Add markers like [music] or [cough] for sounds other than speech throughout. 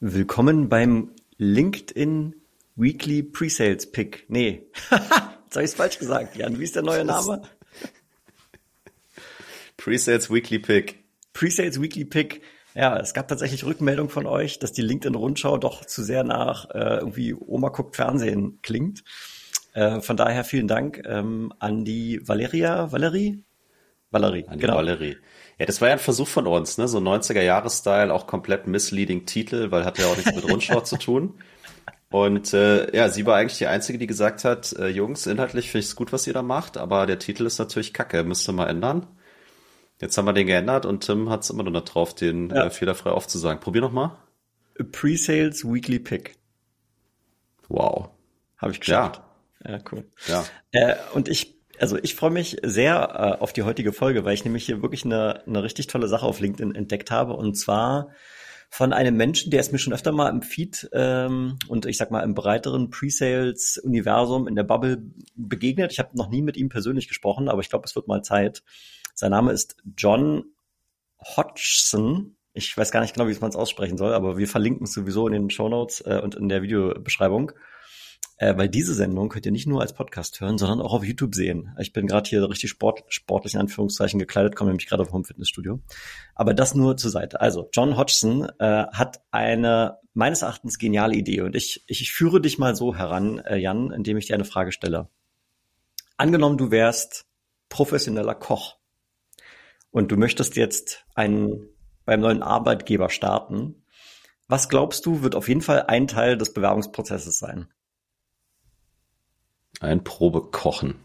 Willkommen beim LinkedIn Weekly Presales Pick. Nee, [laughs] jetzt habe ich es falsch gesagt. Jan, wie ist der neue Name? [laughs] Presales Weekly Pick. Presales Weekly Pick. Ja, es gab tatsächlich Rückmeldung von euch, dass die LinkedIn-Rundschau doch zu sehr nach äh, irgendwie Oma guckt Fernsehen klingt. Äh, von daher vielen Dank ähm, an die Valeria, Valerie? Valerie, an die genau. Valerie. Ja, das war ja ein Versuch von uns, ne? So 90er-Jahres-Style, auch komplett misleading Titel, weil hat ja auch nichts mit Rundschau zu tun. Und äh, ja, sie war eigentlich die Einzige, die gesagt hat, äh, Jungs, inhaltlich finde ich es gut, was ihr da macht, aber der Titel ist natürlich kacke, müsste mal ändern. Jetzt haben wir den geändert und Tim hat es immer noch drauf, den ja. äh, fehlerfrei aufzusagen. Probier noch mal. Pre-Sales Weekly Pick. Wow. Habe ich geschafft. Ja, ja cool. Ja. Äh, und ich also ich freue mich sehr äh, auf die heutige Folge, weil ich nämlich hier wirklich eine, eine richtig tolle Sache auf LinkedIn entdeckt habe. Und zwar von einem Menschen, der ist mir schon öfter mal im Feed ähm, und ich sag mal im breiteren Pre-Sales-Universum in der Bubble begegnet. Ich habe noch nie mit ihm persönlich gesprochen, aber ich glaube, es wird mal Zeit. Sein Name ist John Hodgson. Ich weiß gar nicht genau, wie man es aussprechen soll, aber wir verlinken es sowieso in den Show Notes äh, und in der Videobeschreibung. Äh, weil diese Sendung könnt ihr nicht nur als Podcast hören, sondern auch auf YouTube sehen. Ich bin gerade hier richtig sport, sportlich in Anführungszeichen gekleidet, komme nämlich gerade vom Fitnessstudio. Aber das nur zur Seite. Also, John Hodgson äh, hat eine meines Erachtens geniale Idee und ich, ich führe dich mal so heran, äh, Jan, indem ich dir eine Frage stelle. Angenommen, du wärst professioneller Koch und du möchtest jetzt einen beim neuen Arbeitgeber starten. Was glaubst du, wird auf jeden Fall ein Teil des Bewerbungsprozesses sein? Ein Probekochen.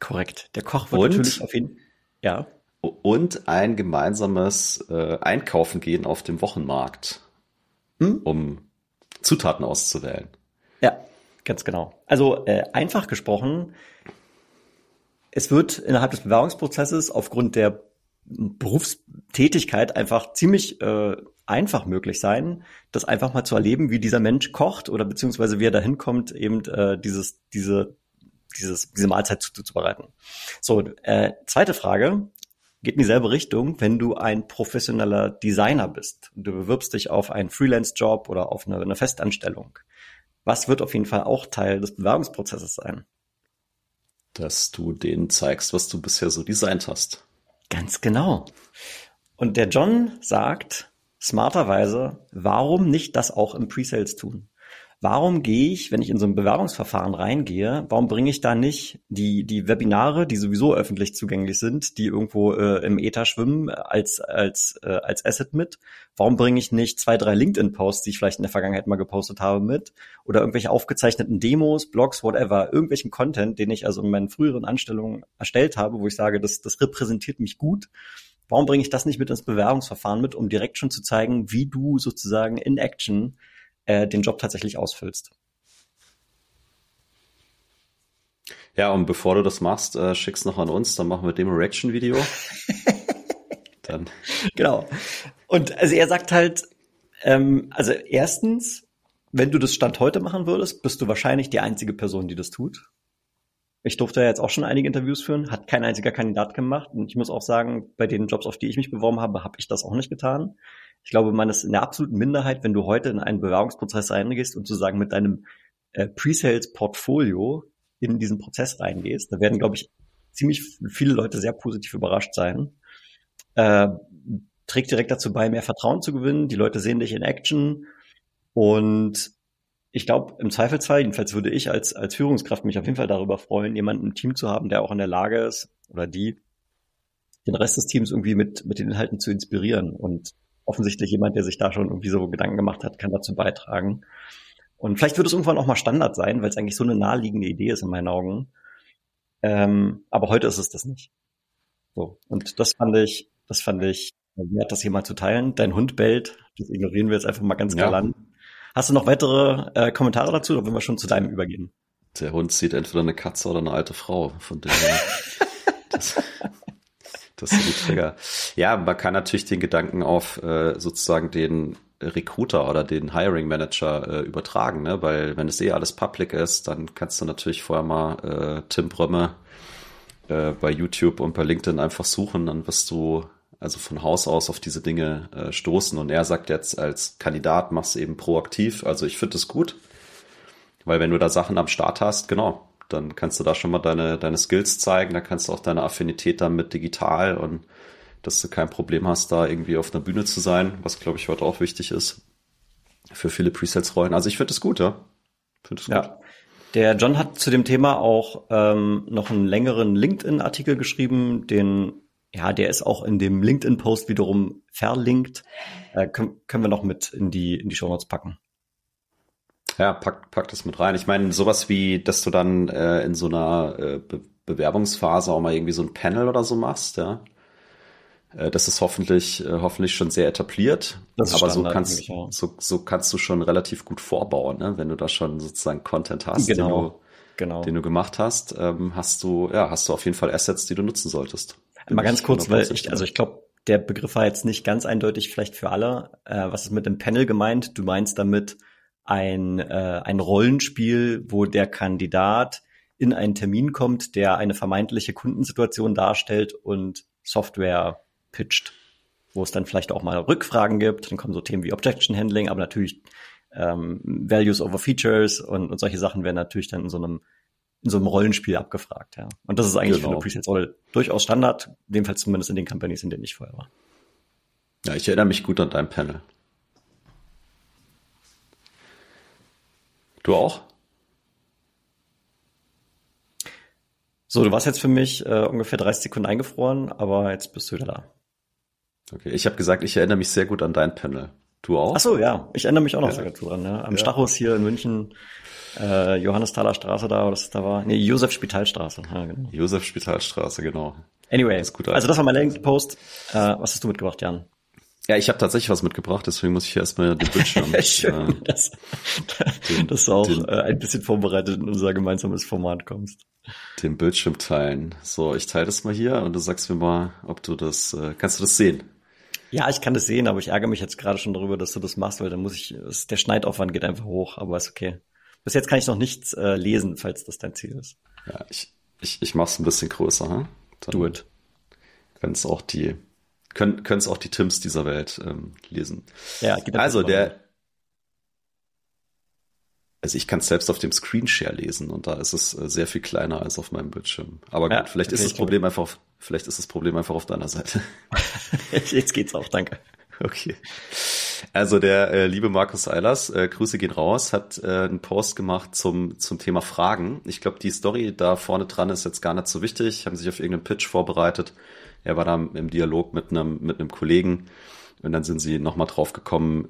Korrekt. Der Koch wird und, natürlich auf jeden ja. Und ein gemeinsames äh, Einkaufen gehen auf dem Wochenmarkt, hm? um Zutaten auszuwählen. Ja, ganz genau. Also äh, einfach gesprochen, es wird innerhalb des Bewerbungsprozesses aufgrund der Berufstätigkeit einfach ziemlich äh, einfach möglich sein, das einfach mal zu erleben, wie dieser Mensch kocht oder beziehungsweise wie er dahin kommt, eben äh, dieses, diese, dieses, diese Mahlzeit zuzubereiten. So, äh, zweite Frage geht in dieselbe Richtung, wenn du ein professioneller Designer bist und du bewirbst dich auf einen Freelance-Job oder auf eine, eine Festanstellung. Was wird auf jeden Fall auch Teil des Bewerbungsprozesses sein? Dass du denen zeigst, was du bisher so designt hast. Ganz genau. Und der John sagt, smarterweise, warum nicht das auch im Presales tun? Warum gehe ich, wenn ich in so ein Bewerbungsverfahren reingehe, warum bringe ich da nicht die, die Webinare, die sowieso öffentlich zugänglich sind, die irgendwo äh, im Ether schwimmen, als, als, äh, als Asset mit? Warum bringe ich nicht zwei, drei LinkedIn-Posts, die ich vielleicht in der Vergangenheit mal gepostet habe, mit? Oder irgendwelche aufgezeichneten Demos, Blogs, whatever, irgendwelchen Content, den ich also in meinen früheren Anstellungen erstellt habe, wo ich sage, das, das repräsentiert mich gut Warum bringe ich das nicht mit ins Bewerbungsverfahren mit, um direkt schon zu zeigen, wie du sozusagen in Action äh, den Job tatsächlich ausfüllst? Ja, und bevor du das machst, äh, schick's noch an uns, dann machen wir Demo Reaction Video. [laughs] dann. Genau. Und also er sagt halt, ähm, also erstens, wenn du das Stand heute machen würdest, bist du wahrscheinlich die einzige Person, die das tut. Ich durfte ja jetzt auch schon einige Interviews führen, hat kein einziger Kandidat gemacht. Und ich muss auch sagen, bei den Jobs, auf die ich mich beworben habe, habe ich das auch nicht getan. Ich glaube, man ist in der absoluten Minderheit, wenn du heute in einen Bewerbungsprozess reingehst und sozusagen mit deinem äh, Pre-Sales-Portfolio in diesen Prozess reingehst. Da werden, glaube ich, ziemlich viele Leute sehr positiv überrascht sein. Äh, trägt direkt dazu bei, mehr Vertrauen zu gewinnen. Die Leute sehen dich in Action und ich glaube, im Zweifelsfall, jedenfalls würde ich als, als Führungskraft mich auf jeden Fall darüber freuen, jemanden im Team zu haben, der auch in der Lage ist oder die, den Rest des Teams irgendwie mit, mit den Inhalten zu inspirieren. Und offensichtlich jemand, der sich da schon irgendwie so Gedanken gemacht hat, kann dazu beitragen. Und vielleicht wird es irgendwann auch mal Standard sein, weil es eigentlich so eine naheliegende Idee ist in meinen Augen. Ähm, aber heute ist es das nicht. So. Und das fand ich, das fand ich wert, das hier mal zu teilen. Dein Hund bellt, das ignorieren wir jetzt einfach mal ganz ja. Hast du noch weitere äh, Kommentare dazu oder wollen wir schon zu deinem übergehen? Der Hund sieht entweder eine Katze oder eine alte Frau, von dem [laughs] das, das sind die Trigger. Ja, man kann natürlich den Gedanken auf äh, sozusagen den Recruiter oder den Hiring Manager äh, übertragen, ne? weil wenn es eh alles public ist, dann kannst du natürlich vorher mal äh, Tim Brömme äh, bei YouTube und bei LinkedIn einfach suchen, dann wirst du also von Haus aus auf diese Dinge äh, stoßen. Und er sagt jetzt als Kandidat, mach's eben proaktiv. Also ich finde es gut, weil wenn du da Sachen am Start hast, genau, dann kannst du da schon mal deine, deine Skills zeigen, dann kannst du auch deine Affinität dann mit digital und dass du kein Problem hast, da irgendwie auf einer Bühne zu sein, was glaube ich heute auch wichtig ist für viele Presets-Rollen. Also ich finde es gut, ja. Finde es gut. Ja. Der John hat zu dem Thema auch ähm, noch einen längeren LinkedIn-Artikel geschrieben, den ja, der ist auch in dem LinkedIn-Post wiederum verlinkt. Äh, können, können wir noch mit in die in die Show Notes packen. Ja, pack, pack das mit rein. Ich meine, sowas wie, dass du dann äh, in so einer äh, Be Bewerbungsphase auch mal irgendwie so ein Panel oder so machst, ja. Äh, das ist hoffentlich, äh, hoffentlich schon sehr etabliert. Das ist aber Standard, so kannst, ja. so, so kannst du schon relativ gut vorbauen, ne? wenn du da schon sozusagen Content hast, genau. den, du, genau. den du gemacht hast, ähm, hast du, ja, hast du auf jeden Fall Assets, die du nutzen solltest. Mal ganz kurz, weil ich, also ich glaube, der Begriff war jetzt nicht ganz eindeutig vielleicht für alle. Äh, was ist mit dem Panel gemeint? Du meinst damit ein, äh, ein Rollenspiel, wo der Kandidat in einen Termin kommt, der eine vermeintliche Kundensituation darstellt und Software pitcht, wo es dann vielleicht auch mal Rückfragen gibt. Dann kommen so Themen wie Objection Handling, aber natürlich ähm, Values over Features und, und solche Sachen werden natürlich dann in so einem in so einem Rollenspiel abgefragt, ja. Und das ist eigentlich genau. für eine Presales-Rolle durchaus Standard, jedenfalls zumindest in den Companies, in denen ich vorher war. Ja, ich erinnere mich gut an dein Panel. Du auch? So, du warst jetzt für mich äh, ungefähr 30 Sekunden eingefroren, aber jetzt bist du wieder da. Okay, ich habe gesagt, ich erinnere mich sehr gut an dein Panel. Du auch? Ach so, ja, ich erinnere mich auch noch ja. gut dran. Ja. Am ja. Stachus hier in München äh, Johannesthaler Straße da, oder was da war. Nee, Josef Spitalstraße. Ja, genau. Josef Spitalstraße, genau. Anyway, das also das war mein LinkedIn-Post. Äh, was hast du mitgebracht, Jan? Ja, ich habe tatsächlich was mitgebracht, deswegen muss ich erstmal den Bildschirm. [laughs] Schön, äh, dass, den, dass du auch den, äh, ein bisschen vorbereitet in unser gemeinsames Format kommst. Den Bildschirm teilen. So, ich teile das mal hier und du sagst mir mal, ob du das, äh, kannst du das sehen? Ja, ich kann das sehen, aber ich ärgere mich jetzt gerade schon darüber, dass du das machst, weil dann muss ich, der Schneidaufwand geht einfach hoch, aber ist okay. Bis jetzt kann ich noch nichts äh, lesen, falls das dein Ziel ist. Ja, ich, ich, ich mach's ein bisschen größer. Hm? Dann Do it. Können es auch die, können es auch die Tims dieser Welt ähm, lesen. Ja, also der, also ich kann es selbst auf dem Screenshare lesen und da ist es äh, sehr viel kleiner als auf meinem Bildschirm. Aber gut, ja, vielleicht ist das Problem einfach auf, vielleicht ist das Problem einfach auf deiner Seite. [laughs] Jetzt geht's auch, danke. Okay. Also der äh, liebe Markus Eilers, äh, Grüße gehen raus, hat äh, einen Post gemacht zum, zum Thema Fragen. Ich glaube, die Story da vorne dran ist jetzt gar nicht so wichtig. Haben sich auf irgendeinen Pitch vorbereitet. Er war da im Dialog mit einem, mit einem Kollegen und dann sind sie nochmal drauf gekommen,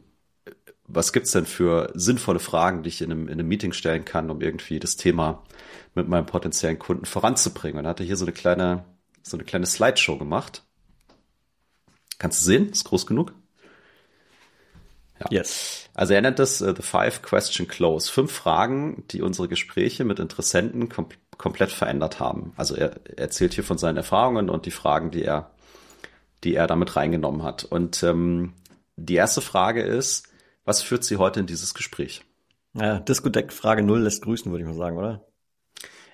was gibt's denn für sinnvolle Fragen, die ich in einem, in einem Meeting stellen kann, um irgendwie das Thema mit meinem potenziellen Kunden voranzubringen. Und er hatte hier so eine kleine, so eine kleine Slideshow gemacht. Kannst du sehen? Ist groß genug? Ja. Yes. Also er nennt das uh, The Five Question Close. Fünf Fragen, die unsere Gespräche mit Interessenten kom komplett verändert haben. Also er, er erzählt hier von seinen Erfahrungen und die Fragen, die er, die er damit reingenommen hat. Und ähm, die erste Frage ist, was führt Sie heute in dieses Gespräch? Ja, Disco-Deck Frage null lässt grüßen, würde ich mal sagen, oder?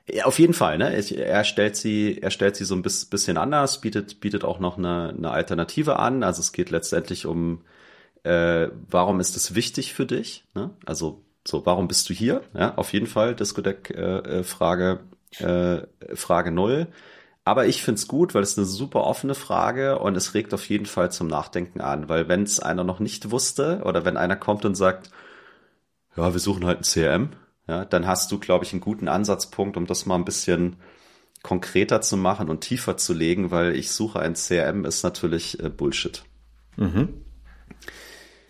Ja, auf jeden Fall, ne? Er stellt sie, er stellt sie so ein bisschen anders, bietet, bietet auch noch eine, eine Alternative an. Also es geht letztendlich um äh, warum ist es wichtig für dich? Ne? Also so, warum bist du hier? Ja, auf jeden Fall Discodeck äh, äh, Frage äh, Frage null. Aber ich find's gut, weil es eine super offene Frage und es regt auf jeden Fall zum Nachdenken an, weil wenn es einer noch nicht wusste oder wenn einer kommt und sagt, ja, wir suchen halt ein CRM, ja, dann hast du, glaube ich, einen guten Ansatzpunkt, um das mal ein bisschen konkreter zu machen und tiefer zu legen, weil ich suche ein CRM ist natürlich äh, Bullshit. Mhm.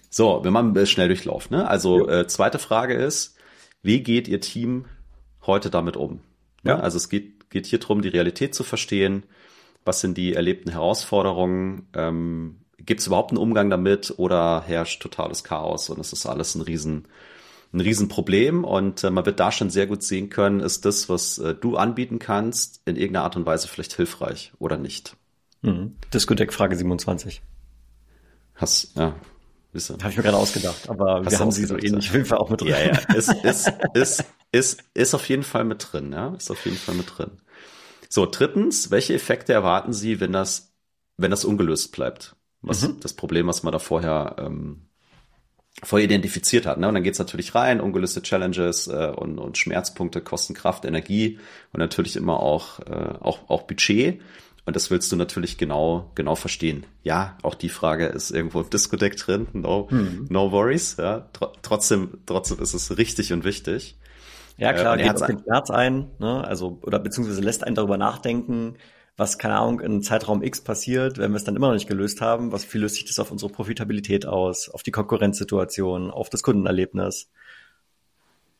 So, wenn man schnell durchlauft. Ne? Also äh, zweite Frage ist, wie geht Ihr Team heute damit um? Ja. Also es geht, geht hier drum, die Realität zu verstehen. Was sind die erlebten Herausforderungen? Ähm, Gibt es überhaupt einen Umgang damit oder herrscht totales Chaos und es ist alles ein Riesen, ein Riesenproblem und äh, man wird da schon sehr gut sehen können, ist das, was äh, du anbieten kannst, in irgendeiner Art und Weise vielleicht hilfreich oder nicht. Mhm. Discodeck Frage 27. Hast, ja, habe ich mir gerade ausgedacht, aber Hast wir haben sie so ähnlich auf jeden Fall auch mit drin. Ja, ja, ist, ist, ist, ist, ist auf jeden Fall mit drin, ja, ist auf jeden Fall mit drin. So, drittens, welche Effekte erwarten Sie, wenn das wenn das ungelöst bleibt. Was, mhm. Das Problem, was man da vorher, ähm, vorher identifiziert hat. Ne? Und dann geht's natürlich rein, ungelöste Challenges äh, und, und Schmerzpunkte kosten Kraft, Energie und natürlich immer auch, äh, auch, auch Budget. Und das willst du natürlich genau, genau verstehen. Ja, auch die Frage ist irgendwo im Discodeck drin. No, hm. no worries. Ja, Tr trotzdem, trotzdem ist es richtig und wichtig. Ja, klar, äh, geht auf den Schmerz ein, ne? Also, oder beziehungsweise lässt einen darüber nachdenken, was, keine Ahnung, in Zeitraum X passiert, wenn wir es dann immer noch nicht gelöst haben, was wie löst sich das auf unsere Profitabilität aus, auf die Konkurrenzsituation, auf das Kundenerlebnis.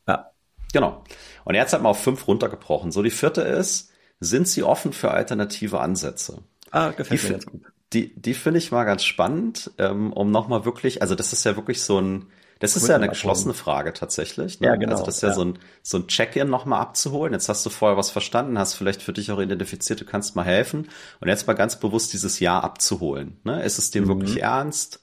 Ja. Genau. Und jetzt hat man auf fünf runtergebrochen. So, die vierte ist, sind sie offen für alternative Ansätze? Ah, gefällt die, mir ganz gut. Die, die finde ich mal ganz spannend, ähm, um nochmal wirklich, also das ist ja wirklich so ein, das ist ja eine geschlossene Frage tatsächlich. Ne? Ja, genau. Also das ist ja, ja. so ein, so ein Check-in nochmal abzuholen. Jetzt hast du vorher was verstanden, hast vielleicht für dich auch identifiziert, du kannst mal helfen. Und jetzt mal ganz bewusst dieses Ja abzuholen. Ne? Ist es dem mhm. wirklich ernst?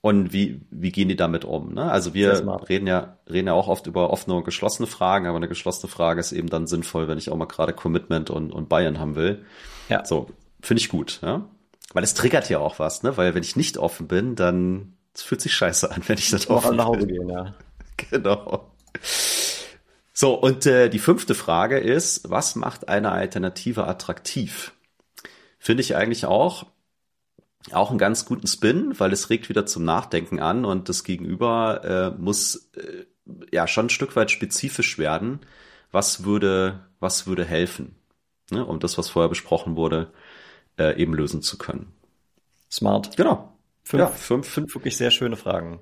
Und wie, wie gehen die damit um? Ne? Also wir reden ja, reden ja auch oft über offene und geschlossene Fragen, aber eine geschlossene Frage ist eben dann sinnvoll, wenn ich auch mal gerade Commitment und, und Bayern haben will. Ja. So, finde ich gut, ja. Weil es triggert ja auch was, ne? Weil wenn ich nicht offen bin, dann es fühlt sich scheiße an, wenn ich nicht offen nach Hause gehen, ja. [laughs] Genau. So, und äh, die fünfte Frage ist, was macht eine Alternative attraktiv? Finde ich eigentlich auch auch einen ganz guten Spin, weil es regt wieder zum Nachdenken an und das Gegenüber äh, muss äh, ja schon ein Stück weit spezifisch werden. Was würde, was würde helfen, ne, um das, was vorher besprochen wurde, äh, eben lösen zu können. Smart. Genau. Fünf, ja, fünf, fünf wirklich sehr schöne Fragen.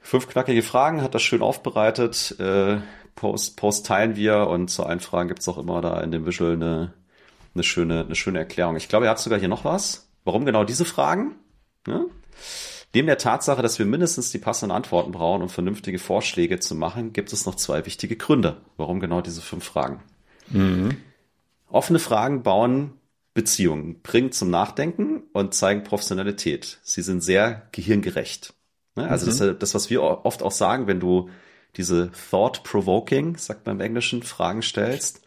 Fünf knackige Fragen, hat das schön aufbereitet. Äh, Post, Post teilen wir und zu allen Fragen gibt's auch immer da in dem Visual eine, eine, schöne, eine schöne Erklärung. Ich glaube, er hat sogar hier noch was. Warum genau diese Fragen? Ja? Neben der Tatsache, dass wir mindestens die passenden Antworten brauchen, um vernünftige Vorschläge zu machen, gibt es noch zwei wichtige Gründe. Warum genau diese fünf Fragen? Mhm. Offene Fragen bauen Beziehungen, bringen zum Nachdenken und zeigen Professionalität. Sie sind sehr gehirngerecht. Ne? Also mhm. das, das, was wir oft auch sagen, wenn du diese thought-provoking, sagt man im Englischen, Fragen stellst,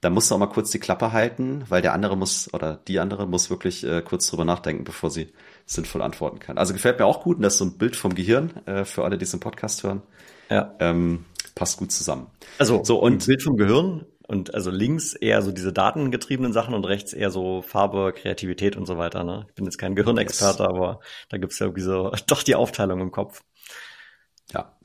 da musst du auch mal kurz die Klappe halten, weil der andere muss oder die andere muss wirklich äh, kurz drüber nachdenken, bevor sie sinnvoll antworten kann. Also gefällt mir auch gut und das ist so ein Bild vom Gehirn äh, für alle, die es im Podcast hören. Ja. Ähm, passt gut zusammen. Also so und ein Bild vom Gehirn und also links eher so diese datengetriebenen Sachen und rechts eher so Farbe, Kreativität und so weiter. Ne? Ich bin jetzt kein Gehirnexperte, yes. aber da gibt's ja irgendwie so [laughs] doch die Aufteilung im Kopf. Ja.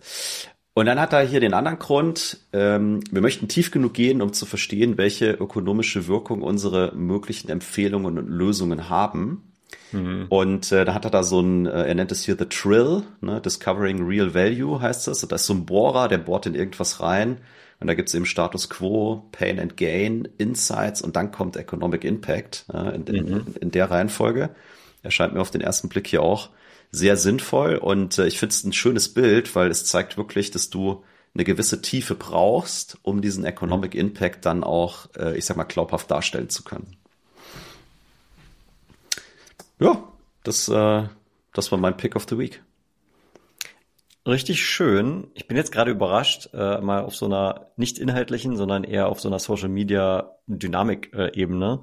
Und dann hat er hier den anderen Grund, ähm, wir möchten tief genug gehen, um zu verstehen, welche ökonomische Wirkung unsere möglichen Empfehlungen und Lösungen haben. Mhm. Und äh, da hat er da so ein, äh, er nennt es hier The Trill, ne, Discovering Real Value heißt das. Und das ist so ein Bohrer, der bohrt in irgendwas rein. Und da gibt's eben Status Quo, Pain and Gain, Insights und dann kommt Economic Impact äh, in, in, mhm. in der Reihenfolge. Erscheint mir auf den ersten Blick hier auch sehr sinnvoll und äh, ich finde es ein schönes Bild, weil es zeigt wirklich, dass du eine gewisse Tiefe brauchst, um diesen Economic Impact dann auch, äh, ich sag mal, glaubhaft darstellen zu können. Ja, das, äh, das war mein Pick of the Week. Richtig schön. Ich bin jetzt gerade überrascht, äh, mal auf so einer nicht inhaltlichen, sondern eher auf so einer Social Media Dynamik-Ebene.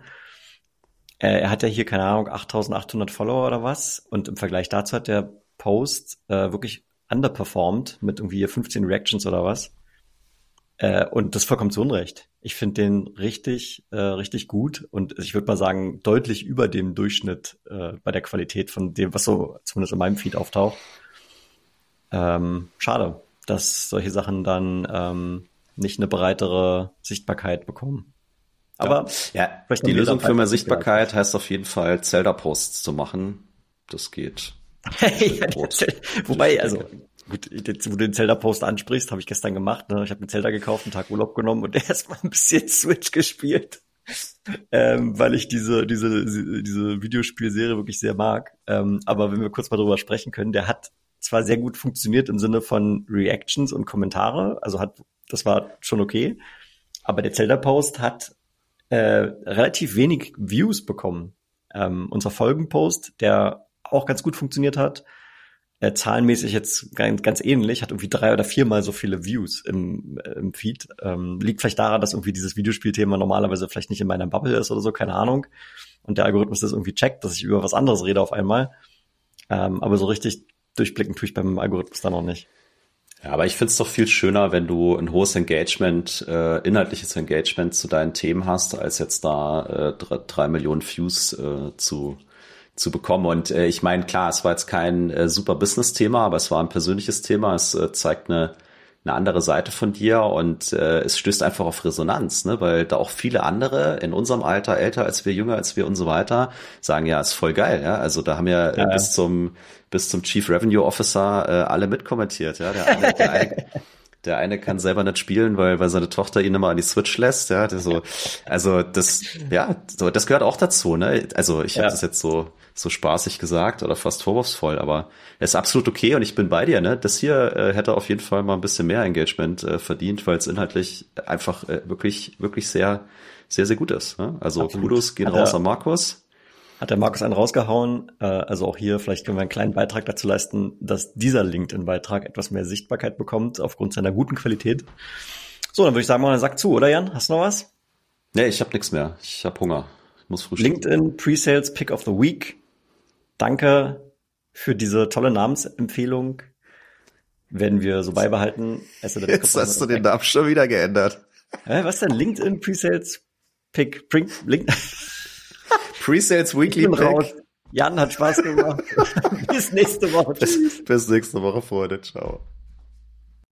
Äh, äh, er hat ja hier, keine Ahnung, 8800 Follower oder was. Und im Vergleich dazu hat der Post äh, wirklich underperformed mit irgendwie 15 Reactions oder was. Äh, und das vollkommen zu Unrecht. Ich finde den richtig, äh, richtig gut und ich würde mal sagen, deutlich über dem Durchschnitt äh, bei der Qualität von dem, was so zumindest in meinem Feed auftaucht. Ähm, schade, dass solche Sachen dann ähm, nicht eine breitere Sichtbarkeit bekommen. Aber ja, ja die Lösung für mehr Sichtbarkeit heißt auf jeden Fall Zelda-Posts zu machen. Das geht. [laughs] ja, Wobei, also gut, jetzt, wo du den Zelda-Post ansprichst, habe ich gestern gemacht. Ne? Ich habe mir Zelda gekauft, einen Tag Urlaub genommen und [laughs] erstmal ein bisschen Switch gespielt. ähm, weil ich diese, diese, diese Videospielserie wirklich sehr mag. Ähm, aber wenn wir kurz mal drüber sprechen können, der hat zwar sehr gut funktioniert im Sinne von Reactions und Kommentare, also hat, das war schon okay, aber der Zelda-Post hat äh, relativ wenig Views bekommen. Ähm, unser Folgenpost, der auch ganz gut funktioniert hat, äh, zahlenmäßig jetzt ganz, ganz ähnlich, hat irgendwie drei oder viermal so viele Views im, äh, im Feed. Ähm, liegt vielleicht daran, dass irgendwie dieses Videospielthema normalerweise vielleicht nicht in meiner Bubble ist oder so, keine Ahnung. und der Algorithmus das irgendwie checkt, dass ich über was anderes rede auf einmal. Ähm, aber so richtig durchblicken tue ich beim Algorithmus dann noch nicht. Ja, aber ich find's doch viel schöner, wenn du ein hohes Engagement, äh, inhaltliches Engagement zu deinen Themen hast, als jetzt da äh, drei, drei Millionen Views äh, zu zu bekommen. Und äh, ich meine, klar, es war jetzt kein äh, super Business-Thema, aber es war ein persönliches Thema. Es äh, zeigt eine eine andere Seite von dir und äh, es stößt einfach auf Resonanz, ne? weil da auch viele andere in unserem Alter, älter als wir, jünger als wir und so weiter, sagen, ja, ist voll geil, ja. Also da haben ja, äh, ja, bis zum bis zum Chief Revenue Officer äh, alle mitkommentiert, ja. Der eine, der [laughs] eine, der eine kann selber nicht spielen, weil, weil seine Tochter ihn immer an die Switch lässt, ja. So, also das, ja, so, das gehört auch dazu, ne? Also ich habe das jetzt so so spaßig gesagt oder fast vorwurfsvoll, aber es ist absolut okay und ich bin bei dir, ne? Das hier äh, hätte auf jeden Fall mal ein bisschen mehr Engagement äh, verdient, weil es inhaltlich einfach äh, wirklich, wirklich sehr, sehr, sehr gut ist. Ne? Also absolut. Kudos gehen hat raus an Markus. Hat der Markus einen rausgehauen? Äh, also auch hier, vielleicht können wir einen kleinen Beitrag dazu leisten, dass dieser LinkedIn-Beitrag etwas mehr Sichtbarkeit bekommt aufgrund seiner guten Qualität. So, dann würde ich sagen, mal einen Sack zu, oder Jan? Hast du noch was? Nee, ich habe nichts mehr. Ich habe Hunger. Ich muss frühstücken. LinkedIn Pre-Sales Pick of the Week Danke für diese tolle Namensempfehlung. Werden wir so beibehalten. Jetzt hast du den Namen schon wieder geändert. Hä, was denn? LinkedIn Presales Pick. Pre Link Presales Weekly Pick. Raus. Jan hat Spaß gemacht. [laughs] bis nächste Woche. Bis, bis nächste Woche, Freunde. Ciao.